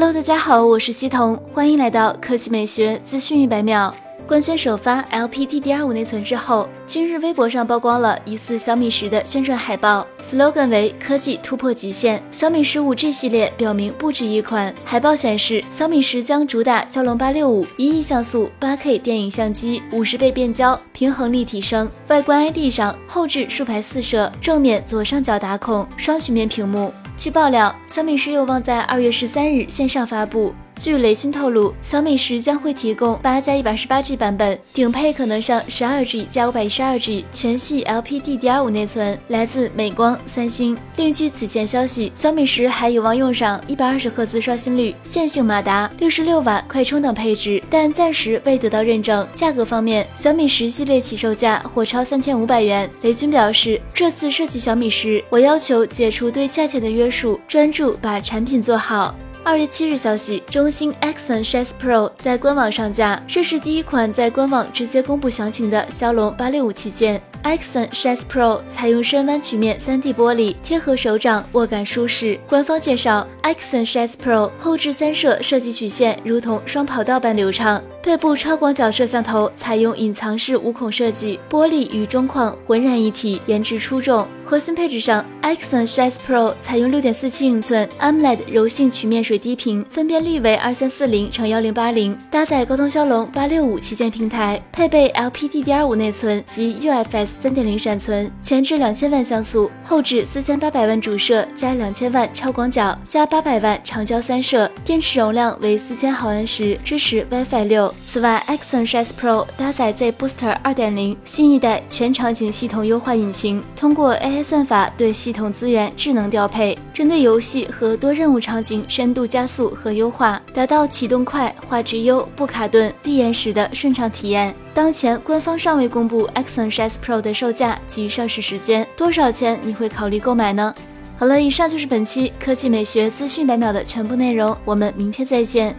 Hello，大家好，我是西彤，欢迎来到科技美学资讯一百秒。官宣首发 LPDDR5 内存之后，今日微博上曝光了疑似小米十的宣传海报，slogan 为“科技突破极限”。小米十五 G 系列表明不止一款。海报显示，小米十将主打骁龙八六五，一亿像素、八 K 电影相机，五十倍变焦，平衡力提升。外观 ID 上，后置竖排四摄，正面左上角打孔，双曲面屏幕。据爆料，小米十有望在二月十三日线上发布。据雷军透露，小米十将会提供八加一百十八 G 版本，顶配可能上十二 G 加五百一十二 G，全系 LPDDR5 内存，来自美光、三星。另据此前消息，小米十还有望用上一百二十赫兹刷新率、线性马达、六十六瓦快充等配置，但暂时未得到认证。价格方面，小米十系列起售价或超三千五百元。雷军表示，这次设计小米十，我要求解除对价钱的约束，专注把产品做好。二月七日消息，中兴 Axon S Pro 在官网上架，这是第一款在官网直接公布详情的骁龙八六五旗舰。Axon S Pro 采用深弯曲面 3D 玻璃，贴合手掌，握感舒适。官方介绍，Axon S Pro 后置三摄设计曲线如同双跑道般流畅，背部超广角摄像头采用隐藏式无孔设计，玻璃与中框浑然一体，颜值出众。核心配置上，Axon S Pro 采用6.47英寸 AMOLED 柔性曲面水滴屏，分辨率为2340乘1080，搭载高通骁龙865旗舰平台，配备 LPDDR5 内存及 UFS。三点零闪存，前置两千万像素，后置四千八百万主摄加两千万超广角加八百万长焦三摄，电池容量为四千毫安时，支持 WiFi 六。此外，Axon S Pro 搭载 Z Booster 二点零新一代全场景系统优化引擎，通过 AI 算法对系统资源智能调配，针对游戏和多任务场景深度加速和优化，达到启动快、画质优、不卡顿、低延时的顺畅体验。当前官方尚未公布 Axon S Pro 的售价及上市时间，多少钱你会考虑购买呢？好了，以上就是本期科技美学资讯百秒的全部内容，我们明天再见。